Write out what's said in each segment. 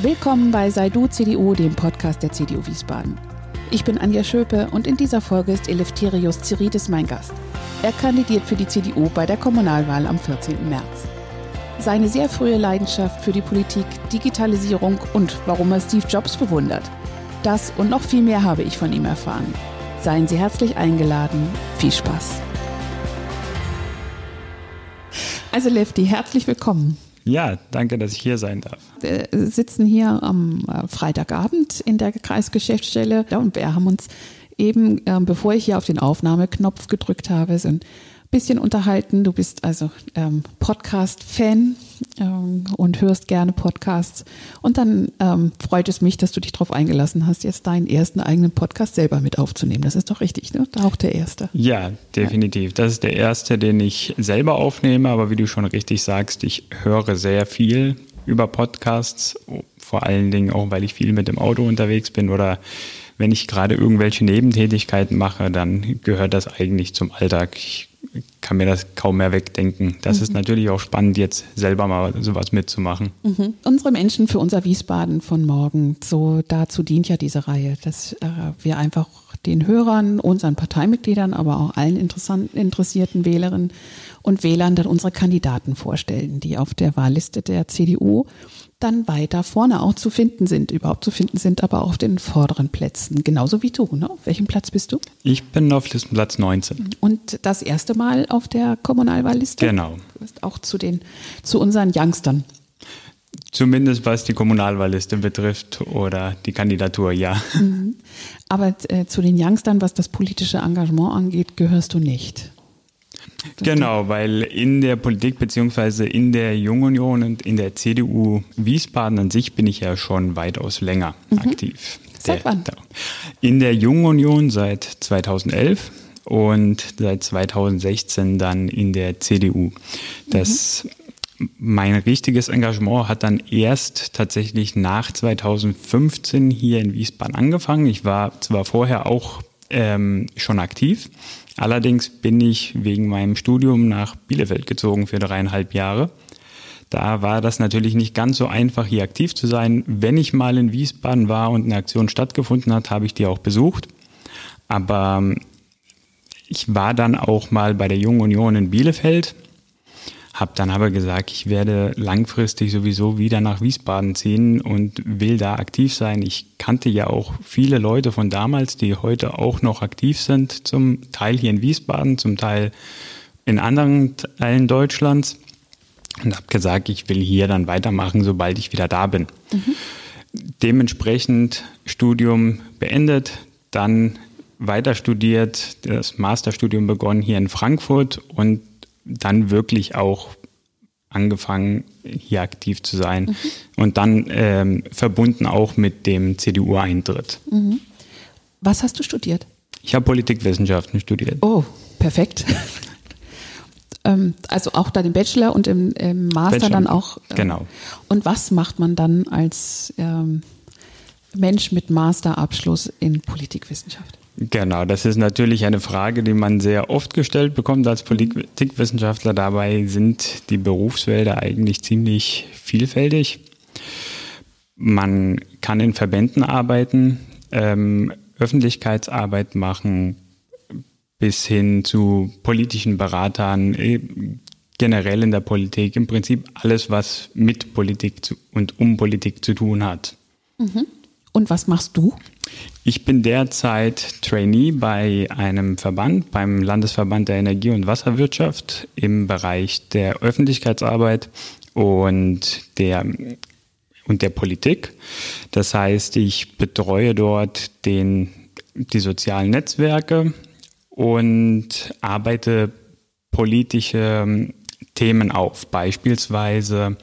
Willkommen bei Sei du CDU, dem Podcast der CDU Wiesbaden. Ich bin Anja Schöpe und in dieser Folge ist Eleftherios Ziridis mein Gast. Er kandidiert für die CDU bei der Kommunalwahl am 14. März. Seine sehr frühe Leidenschaft für die Politik, Digitalisierung und warum er Steve Jobs bewundert. Das und noch viel mehr habe ich von ihm erfahren. Seien Sie herzlich eingeladen. Viel Spaß. Also Lefty, herzlich willkommen. Ja, danke, dass ich hier sein darf. Wir sitzen hier am äh, Freitagabend in der Kreisgeschäftsstelle und wir haben uns eben, ähm, bevor ich hier auf den Aufnahmeknopf gedrückt habe, so ein bisschen unterhalten. Du bist also ähm, Podcast-Fan ähm, und hörst gerne Podcasts. Und dann ähm, freut es mich, dass du dich darauf eingelassen hast, jetzt deinen ersten eigenen Podcast selber mit aufzunehmen. Das ist doch richtig, ne? Auch der erste. Ja, definitiv. Das ist der erste, den ich selber aufnehme. Aber wie du schon richtig sagst, ich höre sehr viel über Podcasts. Vor allen Dingen auch, weil ich viel mit dem Auto unterwegs bin oder wenn ich gerade irgendwelche Nebentätigkeiten mache, dann gehört das eigentlich zum Alltag. Ich kann mir das kaum mehr wegdenken. Das mhm. ist natürlich auch spannend, jetzt selber mal sowas mitzumachen. Mhm. Unsere Menschen für unser Wiesbaden von morgen, so dazu dient ja diese Reihe, dass äh, wir einfach den Hörern, unseren Parteimitgliedern, aber auch allen interessierten Wählerinnen und Wählern dann unsere Kandidaten vorstellen, die auf der Wahlliste der CDU dann weiter vorne auch zu finden sind, überhaupt zu finden sind, aber auch auf den vorderen Plätzen. Genauso wie du. Ne? Auf welchem Platz bist du? Ich bin auf Listenplatz 19. Und das erste Mal auf der Kommunalwahlliste? Genau. Du bist auch zu, den, zu unseren Youngstern. Zumindest was die Kommunalwahlliste betrifft oder die Kandidatur, ja. Mhm. Aber äh, zu den Youngstern, was das politische Engagement angeht, gehörst du nicht. Genau, weil in der Politik beziehungsweise in der Jungunion und in der CDU Wiesbaden an sich bin ich ja schon weitaus länger mhm. aktiv. Seit wann? In der Jungunion seit 2011 und seit 2016 dann in der CDU. Das mhm. mein richtiges Engagement hat dann erst tatsächlich nach 2015 hier in Wiesbaden angefangen. Ich war zwar vorher auch ähm, schon aktiv, Allerdings bin ich wegen meinem Studium nach Bielefeld gezogen für dreieinhalb Jahre. Da war das natürlich nicht ganz so einfach, hier aktiv zu sein. Wenn ich mal in Wiesbaden war und eine Aktion stattgefunden hat, habe ich die auch besucht. Aber ähm, ich war dann auch mal bei der Jungen Union in Bielefeld habe dann aber gesagt, ich werde langfristig sowieso wieder nach Wiesbaden ziehen und will da aktiv sein. Ich kannte ja auch viele Leute von damals, die heute auch noch aktiv sind, zum Teil hier in Wiesbaden, zum Teil in anderen Teilen Deutschlands und habe gesagt, ich will hier dann weitermachen, sobald ich wieder da bin. Mhm. Dementsprechend Studium beendet, dann weiter studiert, das Masterstudium begonnen hier in Frankfurt und dann wirklich auch angefangen, hier aktiv zu sein mhm. und dann ähm, verbunden auch mit dem CDU-Eintritt. Mhm. Was hast du studiert? Ich habe Politikwissenschaften studiert. Oh, perfekt. ähm, also auch dann im Bachelor und im, im Master Bachelor, dann auch. Ähm, genau. Und was macht man dann als ähm, Mensch mit Masterabschluss in Politikwissenschaft? Genau, das ist natürlich eine Frage, die man sehr oft gestellt bekommt als Politikwissenschaftler. Dabei sind die Berufsfelder eigentlich ziemlich vielfältig. Man kann in Verbänden arbeiten, ähm, Öffentlichkeitsarbeit machen, bis hin zu politischen Beratern, äh, generell in der Politik, im Prinzip alles, was mit Politik zu, und um Politik zu tun hat. Mhm. Und was machst du? Ich bin derzeit Trainee bei einem Verband, beim Landesverband der Energie- und Wasserwirtschaft im Bereich der Öffentlichkeitsarbeit und der, und der Politik. Das heißt, ich betreue dort den, die sozialen Netzwerke und arbeite politische Themen auf, beispielsweise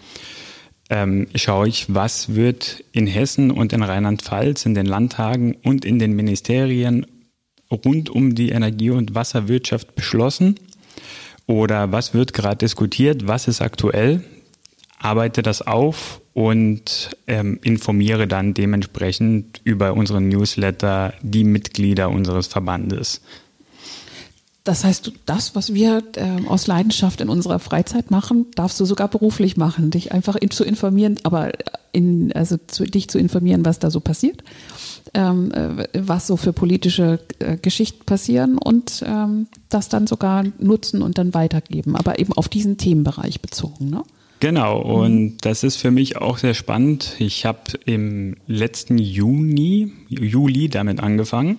ähm, schaue ich, was wird in Hessen und in Rheinland-Pfalz, in den Landtagen und in den Ministerien rund um die Energie- und Wasserwirtschaft beschlossen. Oder was wird gerade diskutiert, was ist aktuell, arbeite das auf und ähm, informiere dann dementsprechend über unseren Newsletter die Mitglieder unseres Verbandes. Das heißt, das, was wir äh, aus Leidenschaft in unserer Freizeit machen, darfst du sogar beruflich machen, dich einfach in, zu informieren, aber in, also zu, dich zu informieren, was da so passiert, ähm, äh, was so für politische äh, Geschichten passieren und ähm, das dann sogar nutzen und dann weitergeben, aber eben auf diesen Themenbereich bezogen. Ne? Genau, und das ist für mich auch sehr spannend. Ich habe im letzten Juni, Juli damit angefangen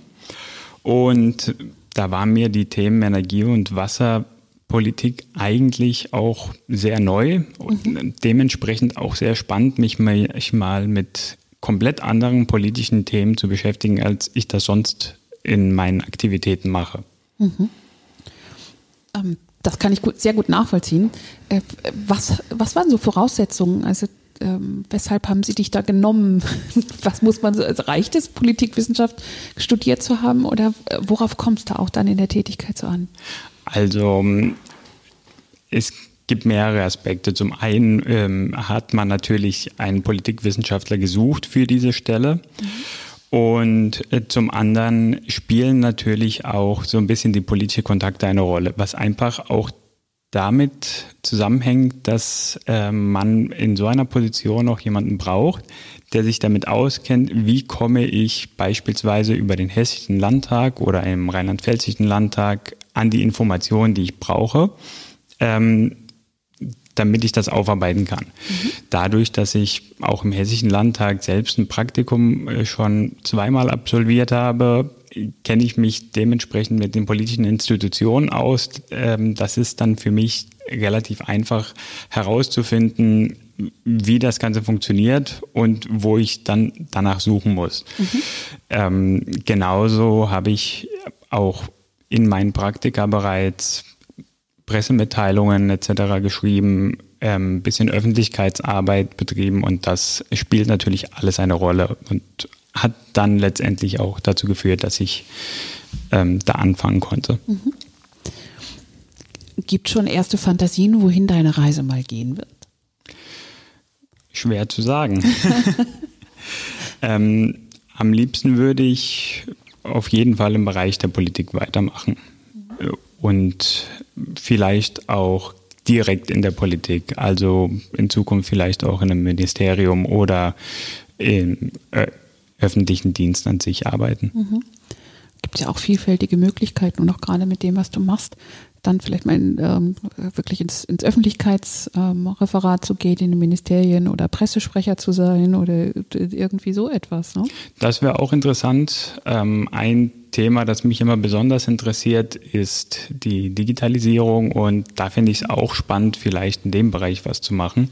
und da waren mir die Themen Energie und Wasserpolitik eigentlich auch sehr neu und mhm. dementsprechend auch sehr spannend, mich mal mit komplett anderen politischen Themen zu beschäftigen, als ich das sonst in meinen Aktivitäten mache. Mhm. Ähm, das kann ich gut, sehr gut nachvollziehen. Äh, was, was waren so Voraussetzungen? Also ähm, weshalb haben Sie dich da genommen? Was muss man, also reicht es, Politikwissenschaft studiert zu haben oder äh, worauf kommt es da auch dann in der Tätigkeit so an? Also ähm, es gibt mehrere Aspekte. Zum einen ähm, hat man natürlich einen Politikwissenschaftler gesucht für diese Stelle. Mhm. Und äh, zum anderen spielen natürlich auch so ein bisschen die politische Kontakte eine Rolle, was einfach auch damit zusammenhängt, dass äh, man in so einer Position auch jemanden braucht, der sich damit auskennt, wie komme ich beispielsweise über den Hessischen Landtag oder im Rheinland-Pfälzischen Landtag an die Informationen, die ich brauche. Ähm, damit ich das aufarbeiten kann. Mhm. Dadurch, dass ich auch im Hessischen Landtag selbst ein Praktikum äh, schon zweimal absolviert habe, kenne ich mich dementsprechend mit den politischen Institutionen aus. Ähm, das ist dann für mich relativ einfach herauszufinden, wie das Ganze funktioniert und wo ich dann danach suchen muss. Mhm. Ähm, genauso habe ich auch in meinen Praktika bereits Pressemitteilungen etc. geschrieben, ähm, bisschen Öffentlichkeitsarbeit betrieben und das spielt natürlich alles eine Rolle und hat dann letztendlich auch dazu geführt, dass ich ähm, da anfangen konnte. Mhm. Gibt schon erste Fantasien, wohin deine Reise mal gehen wird? Schwer zu sagen. ähm, am liebsten würde ich auf jeden Fall im Bereich der Politik weitermachen. Mhm und vielleicht auch direkt in der Politik, also in Zukunft vielleicht auch in einem Ministerium oder im äh, öffentlichen Dienst an sich arbeiten. Mhm. Gibt ja auch vielfältige Möglichkeiten und auch gerade mit dem, was du machst, dann vielleicht mal in, ähm, wirklich ins, ins Öffentlichkeitsreferat ähm, zu gehen, in den Ministerien oder Pressesprecher zu sein oder irgendwie so etwas. Ne? Das wäre auch interessant. Ähm, ein Thema, das mich immer besonders interessiert, ist die Digitalisierung und da finde ich es auch spannend, vielleicht in dem Bereich was zu machen.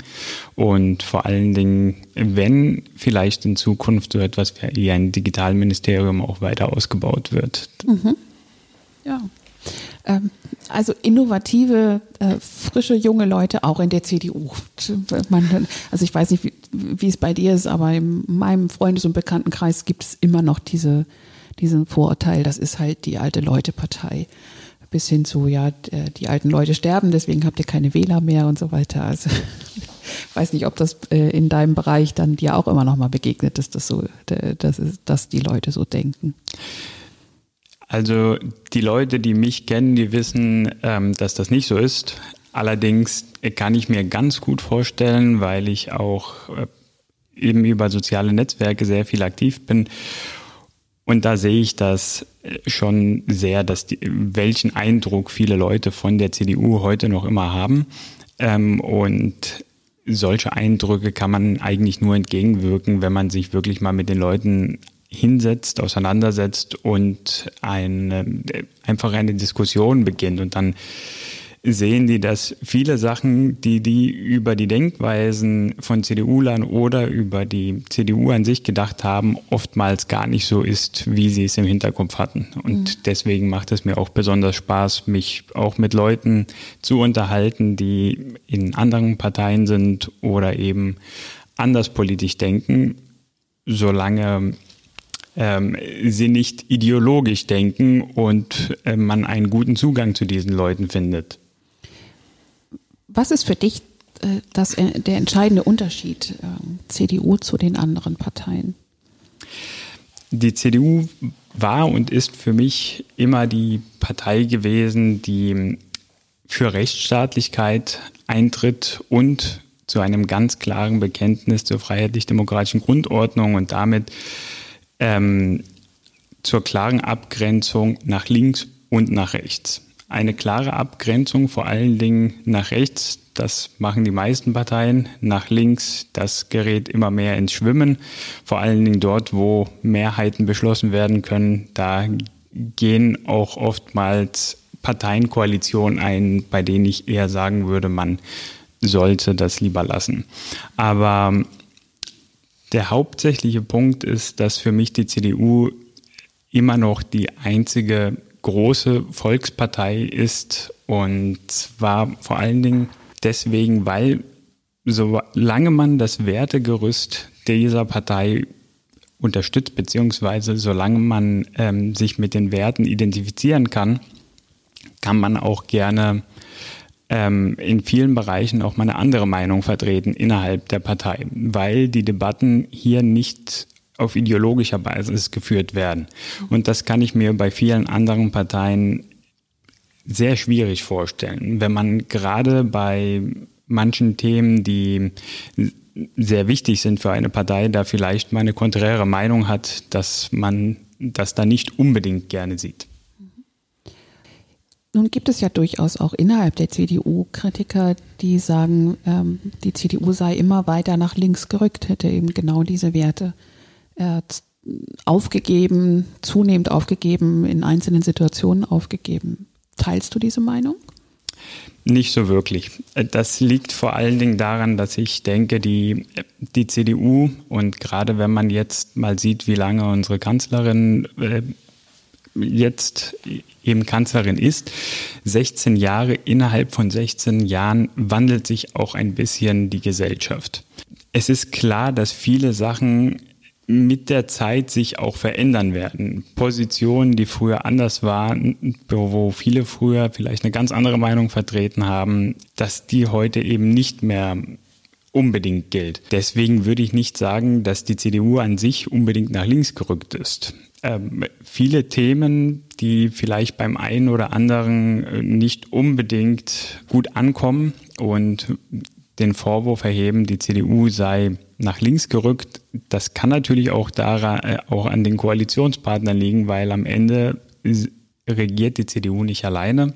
Und vor allen Dingen, wenn vielleicht in Zukunft so etwas wie ein Digitalministerium auch weiter ausgebaut wird. Mhm. Ja, also innovative, äh, frische, junge Leute auch in der CDU. Also ich weiß nicht, wie, wie, es bei dir ist, aber in meinem Freundes- und Bekanntenkreis gibt es immer noch diese, diesen Vorurteil, das ist halt die alte Leute-Partei. Bis hin zu, ja, die alten Leute sterben, deswegen habt ihr keine Wähler mehr und so weiter. Also weiß nicht, ob das äh, in deinem Bereich dann dir auch immer noch mal begegnet ist, dass, so, dass, dass die Leute so denken. Also die Leute, die mich kennen, die wissen, ähm, dass das nicht so ist. Allerdings kann ich mir ganz gut vorstellen, weil ich auch äh, eben über soziale Netzwerke sehr viel aktiv bin. Und da sehe ich das äh, schon sehr, dass die, welchen Eindruck viele Leute von der CDU heute noch immer haben. Ähm, und solche Eindrücke kann man eigentlich nur entgegenwirken, wenn man sich wirklich mal mit den Leuten hinsetzt, auseinandersetzt und eine, einfach eine Diskussion beginnt. Und dann sehen die, dass viele Sachen, die die über die Denkweisen von CDU-Lern oder über die CDU an sich gedacht haben, oftmals gar nicht so ist, wie sie es im Hinterkopf hatten. Und mhm. deswegen macht es mir auch besonders Spaß, mich auch mit Leuten zu unterhalten, die in anderen Parteien sind oder eben anders politisch denken, solange ähm, sie nicht ideologisch denken und äh, man einen guten Zugang zu diesen Leuten findet. Was ist für dich äh, das, äh, der entscheidende Unterschied äh, CDU zu den anderen Parteien? Die CDU war und ist für mich immer die Partei gewesen, die für Rechtsstaatlichkeit eintritt und zu einem ganz klaren Bekenntnis zur freiheitlich-demokratischen Grundordnung und damit ähm, zur klaren Abgrenzung nach links und nach rechts. Eine klare Abgrenzung vor allen Dingen nach rechts, das machen die meisten Parteien, nach links, das gerät immer mehr ins Schwimmen, vor allen Dingen dort, wo Mehrheiten beschlossen werden können, da gehen auch oftmals Parteienkoalitionen ein, bei denen ich eher sagen würde, man sollte das lieber lassen. Aber der hauptsächliche Punkt ist, dass für mich die CDU immer noch die einzige große Volkspartei ist. Und zwar vor allen Dingen deswegen, weil solange man das Wertegerüst dieser Partei unterstützt, beziehungsweise solange man ähm, sich mit den Werten identifizieren kann, kann man auch gerne ähm, in vielen Bereichen auch mal eine andere Meinung vertreten innerhalb der Partei, weil die Debatten hier nicht auf ideologischer Basis geführt werden. Und das kann ich mir bei vielen anderen Parteien sehr schwierig vorstellen. Wenn man gerade bei manchen Themen, die sehr wichtig sind für eine Partei, da vielleicht mal eine konträre Meinung hat, dass man das da nicht unbedingt gerne sieht. Nun gibt es ja durchaus auch innerhalb der CDU Kritiker, die sagen, ähm, die CDU sei immer weiter nach links gerückt, hätte eben genau diese Werte äh, aufgegeben, zunehmend aufgegeben, in einzelnen Situationen aufgegeben. Teilst du diese Meinung? Nicht so wirklich. Das liegt vor allen Dingen daran, dass ich denke, die, die CDU und gerade wenn man jetzt mal sieht, wie lange unsere Kanzlerin äh, jetzt eben Kanzlerin ist, 16 Jahre, innerhalb von 16 Jahren wandelt sich auch ein bisschen die Gesellschaft. Es ist klar, dass viele Sachen mit der Zeit sich auch verändern werden. Positionen, die früher anders waren, wo viele früher vielleicht eine ganz andere Meinung vertreten haben, dass die heute eben nicht mehr unbedingt gilt. Deswegen würde ich nicht sagen, dass die CDU an sich unbedingt nach links gerückt ist. Ähm, viele Themen, die vielleicht beim einen oder anderen äh, nicht unbedingt gut ankommen und den Vorwurf erheben, die CDU sei nach links gerückt. Das kann natürlich auch daran, äh, auch an den Koalitionspartnern liegen, weil am Ende regiert die CDU nicht alleine.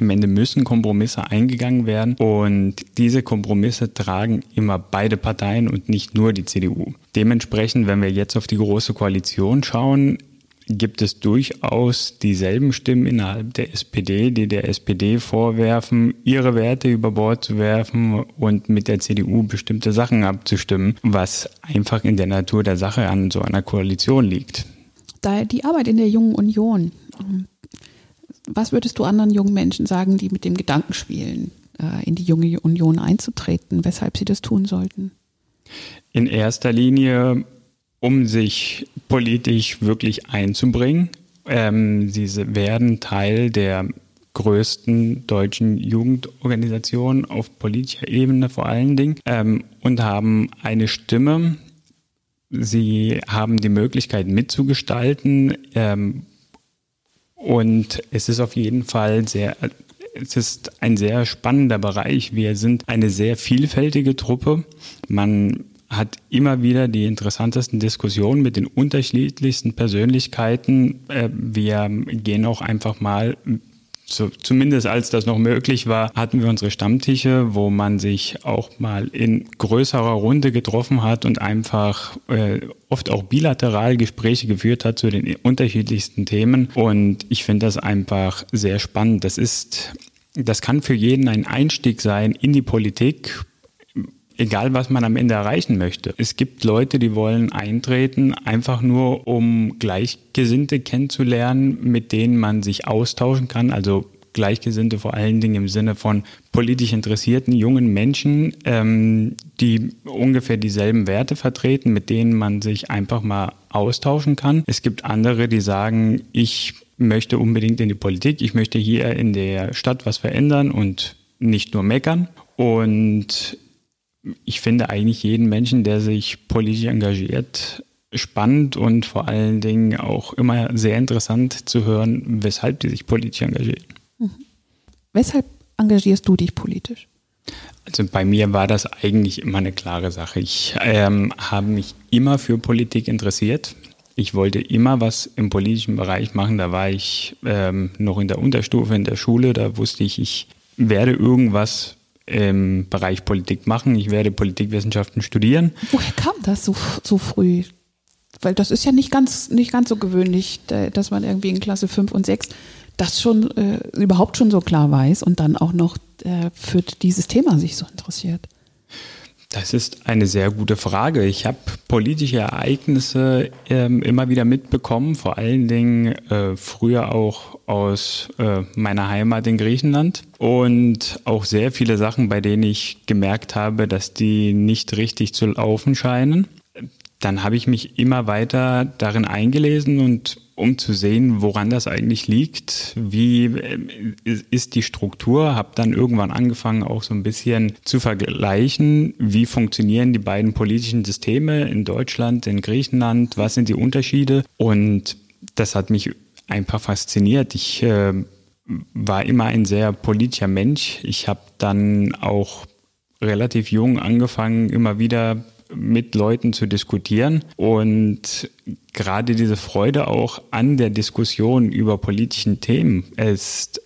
Am Ende müssen Kompromisse eingegangen werden und diese Kompromisse tragen immer beide Parteien und nicht nur die CDU. Dementsprechend, wenn wir jetzt auf die große Koalition schauen, gibt es durchaus dieselben Stimmen innerhalb der SPD, die der SPD vorwerfen, ihre Werte über Bord zu werfen und mit der CDU bestimmte Sachen abzustimmen, was einfach in der Natur der Sache an so einer Koalition liegt. Da die Arbeit in der Jungen Union, was würdest du anderen jungen Menschen sagen, die mit dem Gedanken spielen, äh, in die Junge Union einzutreten, weshalb sie das tun sollten? In erster Linie um sich politisch wirklich einzubringen. Ähm, sie werden Teil der größten deutschen Jugendorganisation auf politischer Ebene vor allen Dingen ähm, und haben eine Stimme. Sie haben die Möglichkeit mitzugestalten ähm, und es ist auf jeden Fall sehr es ist ein sehr spannender Bereich. Wir sind eine sehr vielfältige Truppe. Man hat immer wieder die interessantesten Diskussionen mit den unterschiedlichsten Persönlichkeiten. Äh, wir gehen auch einfach mal so, zumindest als das noch möglich war, hatten wir unsere Stammtische, wo man sich auch mal in größerer Runde getroffen hat und einfach äh, oft auch bilateral Gespräche geführt hat zu den unterschiedlichsten Themen. Und ich finde das einfach sehr spannend. Das ist, das kann für jeden ein Einstieg sein in die Politik egal was man am Ende erreichen möchte. Es gibt Leute, die wollen eintreten, einfach nur um Gleichgesinnte kennenzulernen, mit denen man sich austauschen kann. Also Gleichgesinnte vor allen Dingen im Sinne von politisch interessierten jungen Menschen, ähm, die ungefähr dieselben Werte vertreten, mit denen man sich einfach mal austauschen kann. Es gibt andere, die sagen, ich möchte unbedingt in die Politik, ich möchte hier in der Stadt was verändern und nicht nur meckern. Und ich finde eigentlich jeden Menschen, der sich politisch engagiert, spannend und vor allen Dingen auch immer sehr interessant zu hören, weshalb die sich politisch engagieren. Mhm. Weshalb engagierst du dich politisch? Also bei mir war das eigentlich immer eine klare Sache. Ich ähm, habe mich immer für Politik interessiert. Ich wollte immer was im politischen Bereich machen. Da war ich ähm, noch in der Unterstufe in der Schule. Da wusste ich, ich werde irgendwas im Bereich Politik machen. Ich werde Politikwissenschaften studieren. Woher kam das so, so früh? Weil das ist ja nicht ganz, nicht ganz so gewöhnlich, dass man irgendwie in Klasse 5 und 6 das schon äh, überhaupt schon so klar weiß und dann auch noch äh, für dieses Thema sich so interessiert. Das ist eine sehr gute Frage. Ich habe politische Ereignisse ähm, immer wieder mitbekommen, vor allen Dingen äh, früher auch aus äh, meiner Heimat in Griechenland und auch sehr viele Sachen, bei denen ich gemerkt habe, dass die nicht richtig zu laufen scheinen. Dann habe ich mich immer weiter darin eingelesen und um zu sehen, woran das eigentlich liegt. Wie äh, ist die Struktur? Habe dann irgendwann angefangen, auch so ein bisschen zu vergleichen, wie funktionieren die beiden politischen Systeme in Deutschland, in Griechenland, was sind die Unterschiede? Und das hat mich einfach fasziniert. Ich äh, war immer ein sehr politischer Mensch. Ich habe dann auch relativ jung angefangen, immer wieder mit Leuten zu diskutieren und gerade diese Freude auch an der Diskussion über politischen Themen ist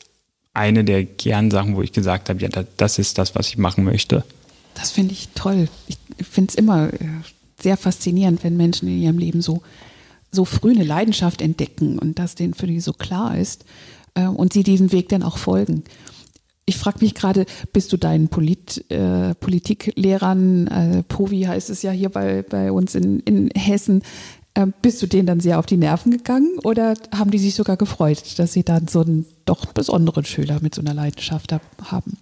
eine der Kernsachen, wo ich gesagt habe, ja, das ist das, was ich machen möchte. Das finde ich toll. Ich finde es immer äh, sehr faszinierend, wenn Menschen in ihrem Leben so, so früh eine Leidenschaft entdecken und das denen für die so klar ist äh, und sie diesem Weg dann auch folgen. Ich frage mich gerade, bist du deinen Polit, äh, Politiklehrern, äh, Povi heißt es ja hier bei, bei uns in, in Hessen, äh, bist du denen dann sehr auf die Nerven gegangen oder haben die sich sogar gefreut, dass sie dann so einen doch besonderen Schüler mit so einer Leidenschaft haben?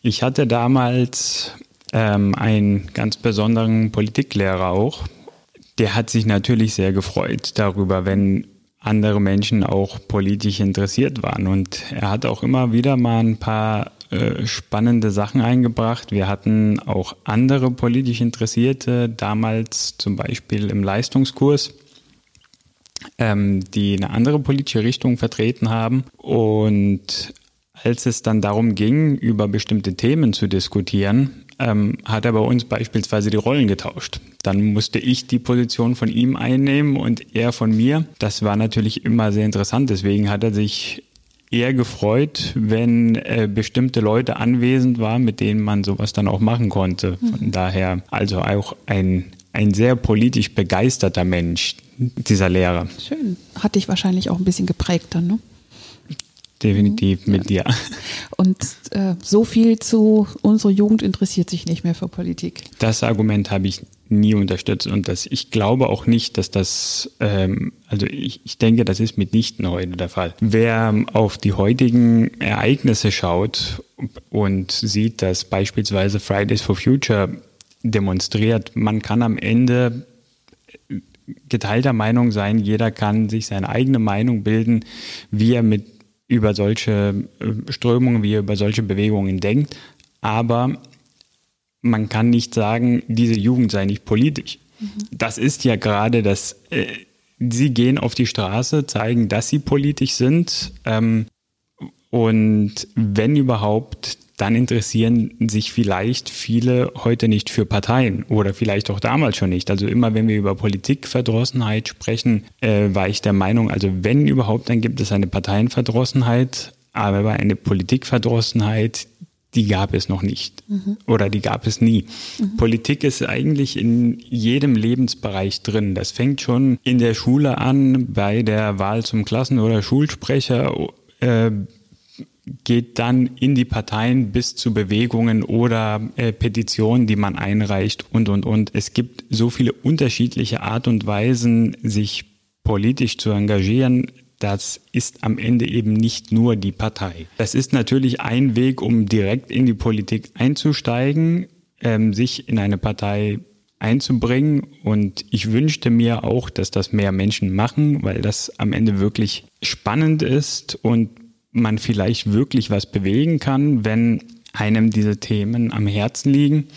Ich hatte damals ähm, einen ganz besonderen Politiklehrer auch. Der hat sich natürlich sehr gefreut darüber, wenn andere Menschen auch politisch interessiert waren. Und er hat auch immer wieder mal ein paar äh, spannende Sachen eingebracht. Wir hatten auch andere politisch Interessierte, damals zum Beispiel im Leistungskurs, ähm, die eine andere politische Richtung vertreten haben. Und als es dann darum ging, über bestimmte Themen zu diskutieren, ähm, hat er bei uns beispielsweise die Rollen getauscht. Dann musste ich die Position von ihm einnehmen und er von mir. Das war natürlich immer sehr interessant. Deswegen hat er sich eher gefreut, wenn äh, bestimmte Leute anwesend waren, mit denen man sowas dann auch machen konnte. Von mhm. daher also auch ein, ein sehr politisch begeisterter Mensch, dieser Lehrer. Schön. Hat dich wahrscheinlich auch ein bisschen geprägt dann, ne? Definitiv mit dir. Und äh, so viel zu unserer Jugend interessiert sich nicht mehr für Politik. Das Argument habe ich nie unterstützt und das, ich glaube auch nicht, dass das, ähm, also ich, ich denke, das ist mitnichten heute der Fall. Wer auf die heutigen Ereignisse schaut und sieht, dass beispielsweise Fridays for Future demonstriert, man kann am Ende geteilter Meinung sein, jeder kann sich seine eigene Meinung bilden, wie er mit über solche äh, Strömungen, wie er über solche Bewegungen denkt. Aber man kann nicht sagen, diese Jugend sei nicht politisch. Mhm. Das ist ja gerade das, äh, sie gehen auf die Straße, zeigen, dass sie politisch sind. Ähm, und wenn überhaupt, dann interessieren sich vielleicht viele heute nicht für Parteien oder vielleicht auch damals schon nicht. Also immer wenn wir über Politikverdrossenheit sprechen, äh, war ich der Meinung, also wenn überhaupt, dann gibt es eine Parteienverdrossenheit, aber eine Politikverdrossenheit, die gab es noch nicht mhm. oder die gab es nie. Mhm. Politik ist eigentlich in jedem Lebensbereich drin. Das fängt schon in der Schule an, bei der Wahl zum Klassen- oder Schulsprecher. Äh, geht dann in die Parteien bis zu Bewegungen oder äh, Petitionen, die man einreicht und, und, und. Es gibt so viele unterschiedliche Art und Weisen, sich politisch zu engagieren. Das ist am Ende eben nicht nur die Partei. Das ist natürlich ein Weg, um direkt in die Politik einzusteigen, ähm, sich in eine Partei einzubringen. Und ich wünschte mir auch, dass das mehr Menschen machen, weil das am Ende wirklich spannend ist und man vielleicht wirklich was bewegen kann, wenn einem diese Themen am Herzen liegen.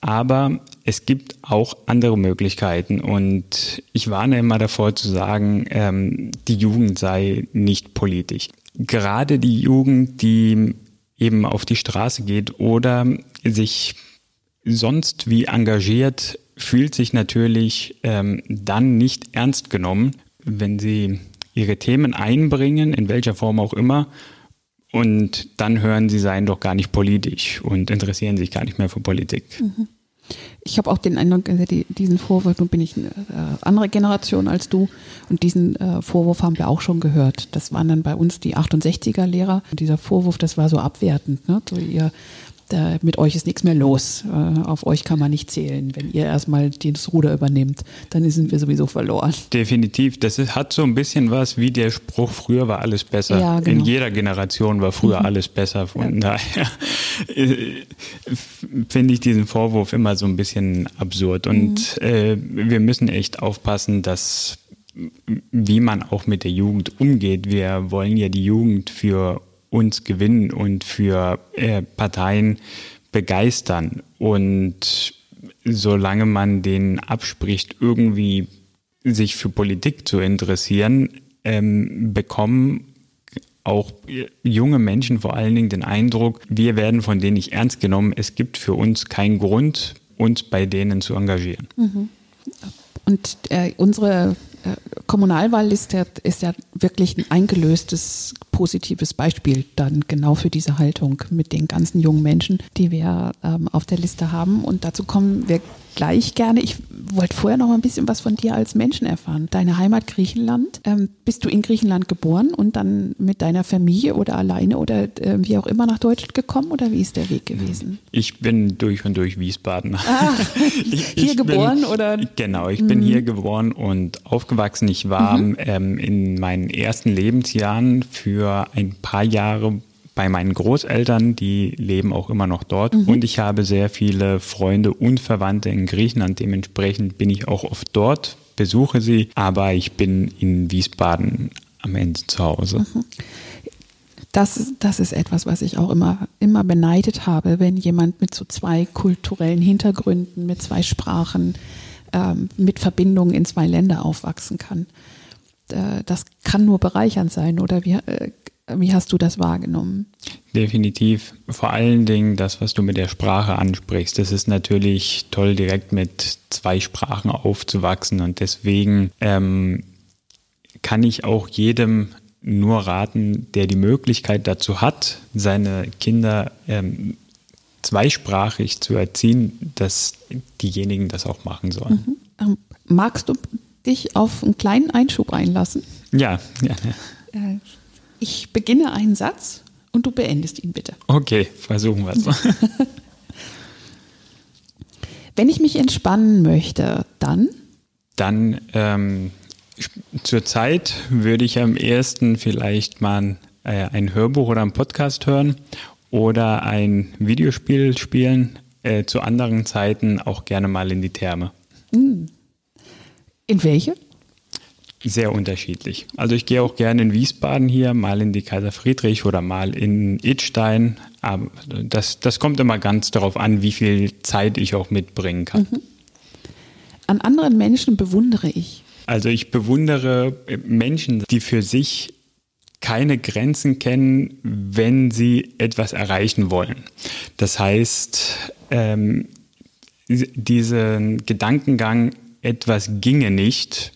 Aber es gibt auch andere Möglichkeiten und ich warne immer davor zu sagen, ähm, die Jugend sei nicht politisch. Gerade die Jugend, die eben auf die Straße geht oder sich sonst wie engagiert, fühlt sich natürlich ähm, dann nicht ernst genommen, wenn sie ihre Themen einbringen, in welcher Form auch immer, und dann hören sie seien doch gar nicht politisch und interessieren sich gar nicht mehr für Politik. Mhm. Ich habe auch den Eindruck, also diesen Vorwurf, nun bin ich eine äh, andere Generation als du und diesen äh, Vorwurf haben wir auch schon gehört. Das waren dann bei uns die 68er Lehrer. Und dieser Vorwurf, das war so abwertend. Ne? So ihr da, mit euch ist nichts mehr los. Äh, auf euch kann man nicht zählen. Wenn ihr erstmal das Ruder übernehmt, dann sind wir sowieso verloren. Definitiv. Das ist, hat so ein bisschen was wie der Spruch, früher war alles besser. Ja, genau. In jeder Generation war früher mhm. alles besser. Von ja. daher finde ich diesen Vorwurf immer so ein bisschen absurd. Und mhm. äh, wir müssen echt aufpassen, dass wie man auch mit der Jugend umgeht. Wir wollen ja die Jugend für uns gewinnen und für äh, Parteien begeistern. Und solange man denen abspricht, irgendwie sich für Politik zu interessieren, ähm, bekommen auch junge Menschen vor allen Dingen den Eindruck, wir werden von denen nicht ernst genommen. Es gibt für uns keinen Grund, uns bei denen zu engagieren. Mhm. Und äh, unsere äh, Kommunalwahl ist ja, ist ja wirklich ein eingelöstes positives Beispiel dann genau für diese Haltung mit den ganzen jungen Menschen, die wir ähm, auf der Liste haben. Und dazu kommen wir gleich gerne. Ich wollte vorher noch mal ein bisschen was von dir als Menschen erfahren. Deine Heimat Griechenland. Ähm, bist du in Griechenland geboren und dann mit deiner Familie oder alleine oder äh, wie auch immer nach Deutschland gekommen oder wie ist der Weg gewesen? Ich bin durch und durch Wiesbaden. Ah, ich, hier ich geboren bin, oder? Genau, ich mhm. bin hier geboren und aufgewachsen. Ich war mhm. ähm, in meinen ersten Lebensjahren für für ein paar Jahre bei meinen Großeltern, die leben auch immer noch dort. Mhm. Und ich habe sehr viele Freunde und Verwandte in Griechenland. Dementsprechend bin ich auch oft dort, besuche sie, aber ich bin in Wiesbaden am Ende zu Hause. Mhm. Das, das ist etwas, was ich auch immer, immer beneidet habe, wenn jemand mit so zwei kulturellen Hintergründen, mit zwei Sprachen, ähm, mit Verbindungen in zwei Länder aufwachsen kann. Äh, das kann nur bereichernd sein. Oder wie, äh, wie hast du das wahrgenommen? Definitiv. Vor allen Dingen das, was du mit der Sprache ansprichst. Das ist natürlich toll, direkt mit zwei Sprachen aufzuwachsen. Und deswegen ähm, kann ich auch jedem nur raten, der die Möglichkeit dazu hat, seine Kinder ähm, zweisprachig zu erziehen, dass diejenigen das auch machen sollen. Mhm. Ähm, magst du dich auf einen kleinen Einschub einlassen? Ja, gerne. Äh, ich beginne einen Satz und du beendest ihn bitte. Okay, versuchen wir es. Wenn ich mich entspannen möchte, dann? Dann ähm, zur Zeit würde ich am ersten vielleicht mal äh, ein Hörbuch oder einen Podcast hören oder ein Videospiel spielen. Äh, zu anderen Zeiten auch gerne mal in die Therme. Mm. In welche? Sehr unterschiedlich. Also ich gehe auch gerne in Wiesbaden hier, mal in die Kaiser Friedrich oder mal in Idstein. Aber das, das kommt immer ganz darauf an, wie viel Zeit ich auch mitbringen kann. Mhm. An anderen Menschen bewundere ich. Also ich bewundere Menschen, die für sich keine Grenzen kennen, wenn sie etwas erreichen wollen. Das heißt, ähm, diesen Gedankengang, etwas ginge nicht,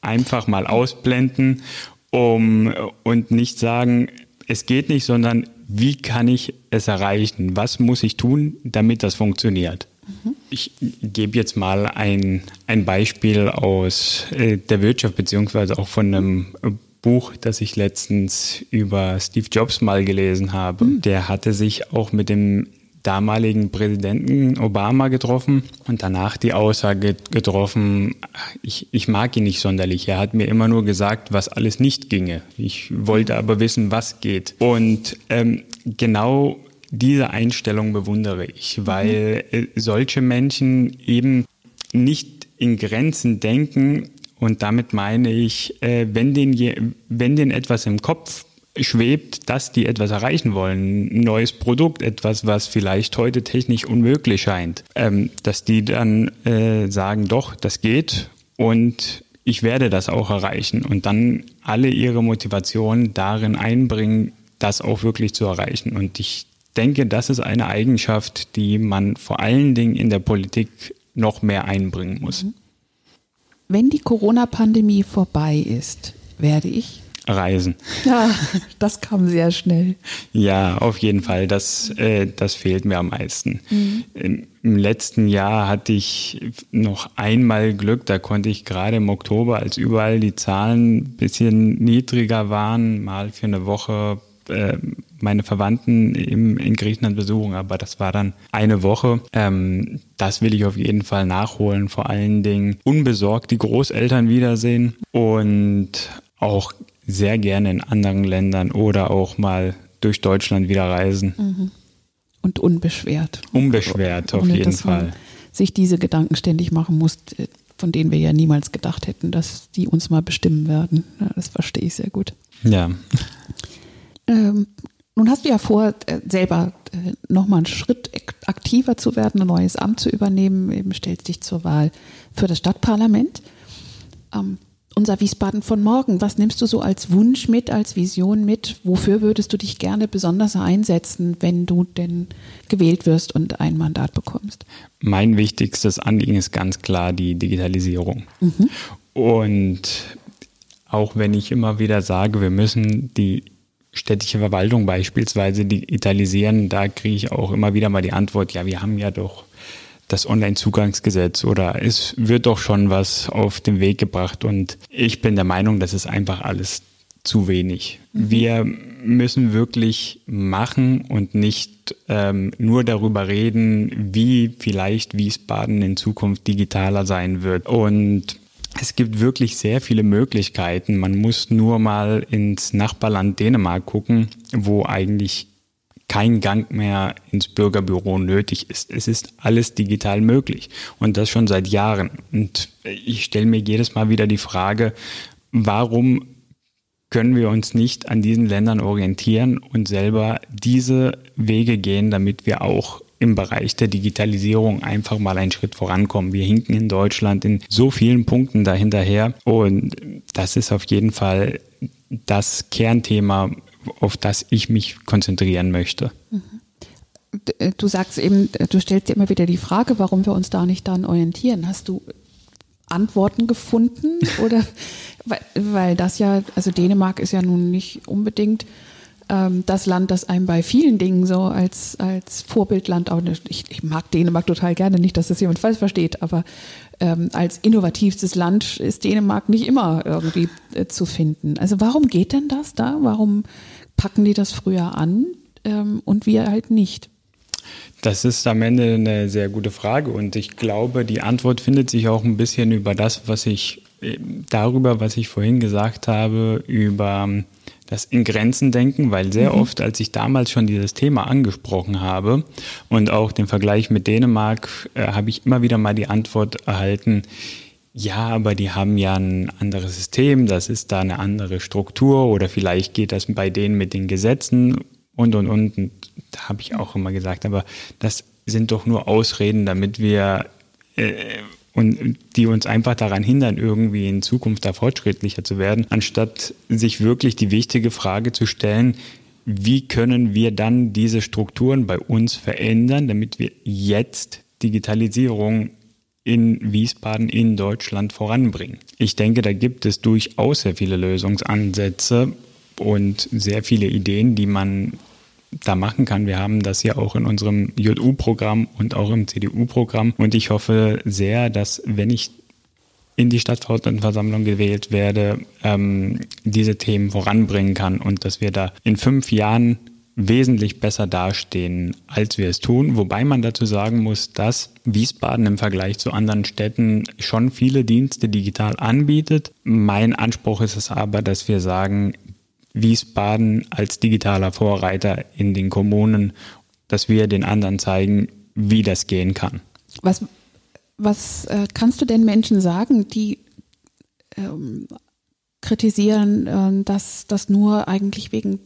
einfach mal ausblenden um, und nicht sagen, es geht nicht, sondern wie kann ich es erreichen? Was muss ich tun, damit das funktioniert? Mhm. Ich gebe jetzt mal ein, ein Beispiel aus äh, der Wirtschaft beziehungsweise auch von einem Buch, das ich letztens über Steve Jobs mal gelesen habe. Mhm. Der hatte sich auch mit dem damaligen Präsidenten Obama getroffen und danach die Aussage getroffen, ich, ich mag ihn nicht sonderlich. Er hat mir immer nur gesagt, was alles nicht ginge. Ich wollte aber wissen, was geht. Und ähm, genau diese Einstellung bewundere ich, weil äh, solche Menschen eben nicht in Grenzen denken und damit meine ich, äh, wenn, denen wenn denen etwas im Kopf schwebt, dass die etwas erreichen wollen, ein neues Produkt, etwas, was vielleicht heute technisch unmöglich scheint, ähm, dass die dann äh, sagen, doch, das geht und ich werde das auch erreichen und dann alle ihre Motivation darin einbringen, das auch wirklich zu erreichen. Und ich denke, das ist eine Eigenschaft, die man vor allen Dingen in der Politik noch mehr einbringen muss. Mhm. Wenn die Corona-Pandemie vorbei ist, werde ich Reisen. Ja, das kam sehr schnell. Ja, auf jeden Fall. Das, äh, das fehlt mir am meisten. Mhm. Im, Im letzten Jahr hatte ich noch einmal Glück. Da konnte ich gerade im Oktober, als überall die Zahlen ein bisschen niedriger waren, mal für eine Woche äh, meine Verwandten im, in Griechenland besuchen, aber das war dann eine Woche. Ähm, das will ich auf jeden Fall nachholen. Vor allen Dingen unbesorgt die Großeltern wiedersehen und auch sehr gerne in anderen Ländern oder auch mal durch Deutschland wieder reisen. Mhm. Und unbeschwert. Unbeschwert, auf Ohne, jeden Fall. sich diese Gedanken ständig machen muss, von denen wir ja niemals gedacht hätten, dass die uns mal bestimmen werden. Ja, das verstehe ich sehr gut. Ja. Ähm, nun hast du ja vor, äh, selber äh, nochmal einen Schritt aktiver zu werden, ein neues Amt zu übernehmen, eben stellst dich zur Wahl für das Stadtparlament. Ähm, unser Wiesbaden von morgen, was nimmst du so als Wunsch mit, als Vision mit? Wofür würdest du dich gerne besonders einsetzen, wenn du denn gewählt wirst und ein Mandat bekommst? Mein wichtigstes Anliegen ist ganz klar die Digitalisierung. Mhm. Und auch wenn ich immer wieder sage, wir müssen die städtische Verwaltung beispielsweise digitalisieren, da kriege ich auch immer wieder mal die Antwort, ja, wir haben ja doch das Online-Zugangsgesetz oder es wird doch schon was auf den Weg gebracht und ich bin der Meinung, das ist einfach alles zu wenig. Mhm. Wir müssen wirklich machen und nicht ähm, nur darüber reden, wie vielleicht Wiesbaden in Zukunft digitaler sein wird. Und es gibt wirklich sehr viele Möglichkeiten. Man muss nur mal ins Nachbarland Dänemark gucken, wo eigentlich kein Gang mehr ins Bürgerbüro nötig ist. Es ist alles digital möglich und das schon seit Jahren. Und ich stelle mir jedes Mal wieder die Frage, warum können wir uns nicht an diesen Ländern orientieren und selber diese Wege gehen, damit wir auch im Bereich der Digitalisierung einfach mal einen Schritt vorankommen. Wir hinken in Deutschland in so vielen Punkten dahinterher und das ist auf jeden Fall das Kernthema, auf das ich mich konzentrieren möchte. Äh, du sagst eben, du stellst dir immer wieder die Frage, warum wir uns da nicht dann orientieren. Hast du Antworten gefunden? Oder weil, weil das ja, also Dänemark ist ja nun nicht unbedingt ähm, das Land, das einem bei vielen Dingen so als, als Vorbildland, auch ich, ich mag Dänemark total gerne, nicht, dass das jemand falsch versteht, aber ähm, als innovativstes Land ist Dänemark nicht immer irgendwie äh, zu finden. Also warum geht denn das da? Warum packen die das früher an ähm, und wir halt nicht? Das ist am Ende eine sehr gute Frage und ich glaube, die Antwort findet sich auch ein bisschen über das, was ich äh, darüber, was ich vorhin gesagt habe, über das in Grenzen denken, weil sehr mhm. oft, als ich damals schon dieses Thema angesprochen habe und auch den Vergleich mit Dänemark, äh, habe ich immer wieder mal die Antwort erhalten, ja, aber die haben ja ein anderes System, das ist da eine andere Struktur oder vielleicht geht das bei denen mit den Gesetzen und und und. und da habe ich auch immer gesagt, aber das sind doch nur Ausreden, damit wir äh, und die uns einfach daran hindern, irgendwie in Zukunft da fortschrittlicher zu werden, anstatt sich wirklich die wichtige Frage zu stellen, wie können wir dann diese Strukturen bei uns verändern, damit wir jetzt Digitalisierung in Wiesbaden, in Deutschland voranbringen. Ich denke, da gibt es durchaus sehr viele Lösungsansätze und sehr viele Ideen, die man da machen kann. Wir haben das ja auch in unserem JU-Programm und auch im CDU-Programm. Und ich hoffe sehr, dass wenn ich in die Stadtverordnetenversammlung gewählt werde, ähm, diese Themen voranbringen kann und dass wir da in fünf Jahren wesentlich besser dastehen, als wir es tun. Wobei man dazu sagen muss, dass Wiesbaden im Vergleich zu anderen Städten schon viele Dienste digital anbietet. Mein Anspruch ist es aber, dass wir sagen, Wiesbaden als digitaler Vorreiter in den Kommunen, dass wir den anderen zeigen, wie das gehen kann. Was, was äh, kannst du denn Menschen sagen, die ähm, kritisieren, äh, dass das nur eigentlich wegen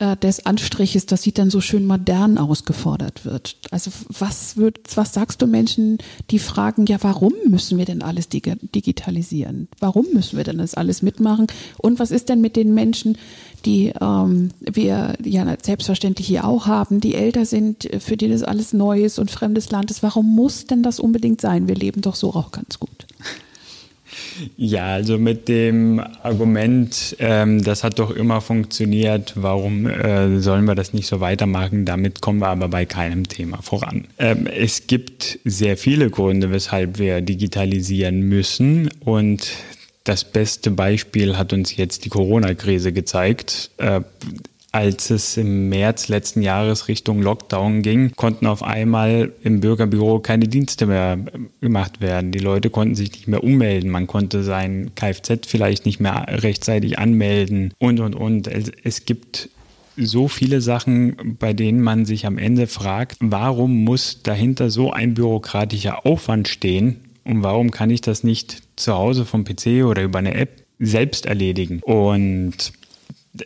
äh, des Anstriches, das sieht dann so schön modern ausgefordert wird. Also was wird, was sagst du Menschen, die fragen, ja, warum müssen wir denn alles digitalisieren? Warum müssen wir denn das alles mitmachen? Und was ist denn mit den Menschen, die ähm, wir ja selbstverständlich hier auch haben, die älter sind, für die das alles neu ist und fremdes Land ist? Warum muss denn das unbedingt sein? Wir leben doch so auch ganz gut. Ja, also mit dem Argument, ähm, das hat doch immer funktioniert, warum äh, sollen wir das nicht so weitermachen? Damit kommen wir aber bei keinem Thema voran. Ähm, es gibt sehr viele Gründe, weshalb wir digitalisieren müssen und das beste Beispiel hat uns jetzt die Corona-Krise gezeigt. Äh, als es im März letzten Jahres Richtung Lockdown ging, konnten auf einmal im Bürgerbüro keine Dienste mehr gemacht werden. Die Leute konnten sich nicht mehr ummelden. Man konnte sein Kfz vielleicht nicht mehr rechtzeitig anmelden und, und, und. Es gibt so viele Sachen, bei denen man sich am Ende fragt, warum muss dahinter so ein bürokratischer Aufwand stehen und warum kann ich das nicht zu Hause vom PC oder über eine App selbst erledigen? Und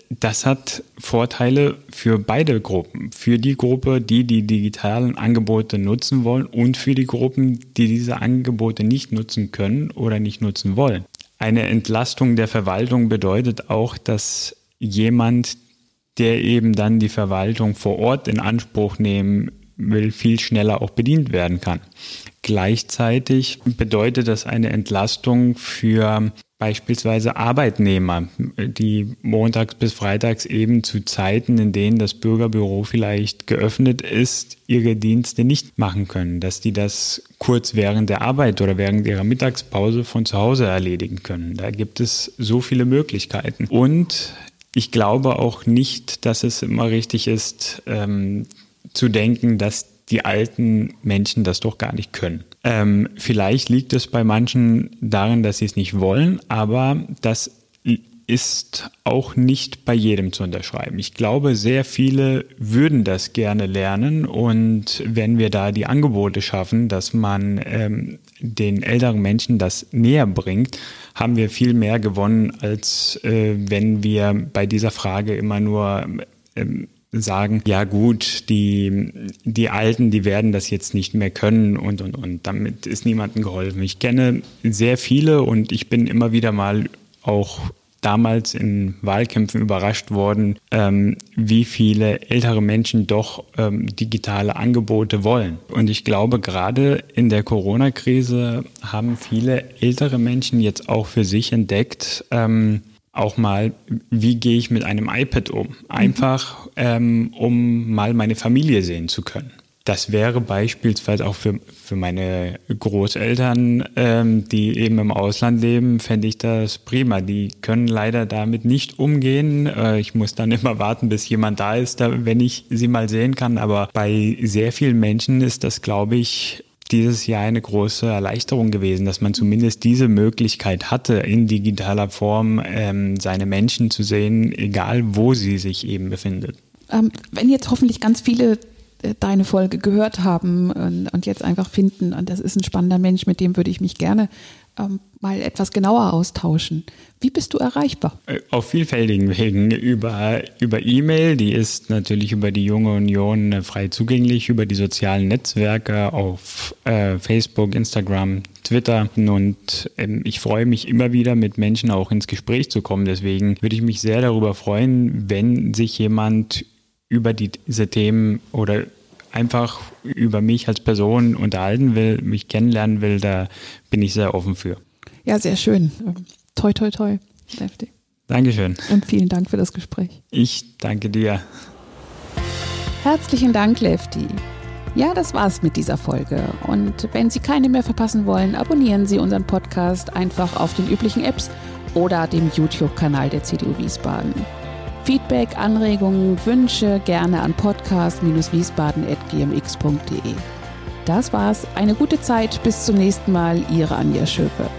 das hat Vorteile für beide Gruppen. Für die Gruppe, die die digitalen Angebote nutzen wollen und für die Gruppen, die diese Angebote nicht nutzen können oder nicht nutzen wollen. Eine Entlastung der Verwaltung bedeutet auch, dass jemand, der eben dann die Verwaltung vor Ort in Anspruch nehmen will, viel schneller auch bedient werden kann. Gleichzeitig bedeutet das eine Entlastung für beispielsweise Arbeitnehmer, die montags bis freitags eben zu Zeiten, in denen das Bürgerbüro vielleicht geöffnet ist, ihre Dienste nicht machen können, dass die das kurz während der Arbeit oder während ihrer Mittagspause von zu Hause erledigen können. Da gibt es so viele Möglichkeiten. Und ich glaube auch nicht, dass es immer richtig ist, ähm, zu denken, dass die alten Menschen das doch gar nicht können. Ähm, vielleicht liegt es bei manchen darin, dass sie es nicht wollen, aber das ist auch nicht bei jedem zu unterschreiben. Ich glaube, sehr viele würden das gerne lernen und wenn wir da die Angebote schaffen, dass man ähm, den älteren Menschen das näher bringt, haben wir viel mehr gewonnen, als äh, wenn wir bei dieser Frage immer nur ähm, sagen, ja gut, die, die Alten, die werden das jetzt nicht mehr können und, und, und. Damit ist niemandem geholfen. Ich kenne sehr viele und ich bin immer wieder mal auch damals in Wahlkämpfen überrascht worden, ähm, wie viele ältere Menschen doch ähm, digitale Angebote wollen. Und ich glaube, gerade in der Corona-Krise haben viele ältere Menschen jetzt auch für sich entdeckt, ähm, auch mal, wie gehe ich mit einem iPad um? Einfach, ähm, um mal meine Familie sehen zu können. Das wäre beispielsweise auch für, für meine Großeltern, ähm, die eben im Ausland leben, fände ich das prima. Die können leider damit nicht umgehen. Äh, ich muss dann immer warten, bis jemand da ist, da, wenn ich sie mal sehen kann. Aber bei sehr vielen Menschen ist das, glaube ich, dieses Jahr eine große Erleichterung gewesen, dass man zumindest diese Möglichkeit hatte, in digitaler Form ähm, seine Menschen zu sehen, egal wo sie sich eben befindet. Ähm, wenn jetzt hoffentlich ganz viele äh, deine Folge gehört haben und, und, jetzt einfach finden, und das ist ein spannender Mensch, mit dem würde ich mich gerne ähm, mal etwas genauer austauschen. Wie bist du erreichbar? Äh, auf vielfältigen Wegen. Über, über E-Mail, die ist natürlich über die Junge Union äh, frei zugänglich, über die sozialen Netzwerke auf äh, Facebook, Instagram, Twitter. Und ähm, ich freue mich immer wieder, mit Menschen auch ins Gespräch zu kommen. Deswegen würde ich mich sehr darüber freuen, wenn sich jemand über die, diese Themen oder einfach über mich als Person unterhalten will, mich kennenlernen will, da bin ich sehr offen für. Ja, sehr schön. Toi, toi, toi. Lefty. Dankeschön. Und vielen Dank für das Gespräch. Ich danke dir. Herzlichen Dank, Lefty. Ja, das war's mit dieser Folge. Und wenn Sie keine mehr verpassen wollen, abonnieren Sie unseren Podcast einfach auf den üblichen Apps oder dem YouTube-Kanal der CDU Wiesbaden. Feedback, Anregungen, Wünsche gerne an podcast-wiesbaden.gmx.de. Das war's. Eine gute Zeit. Bis zum nächsten Mal. Ihre Anja Schöpe.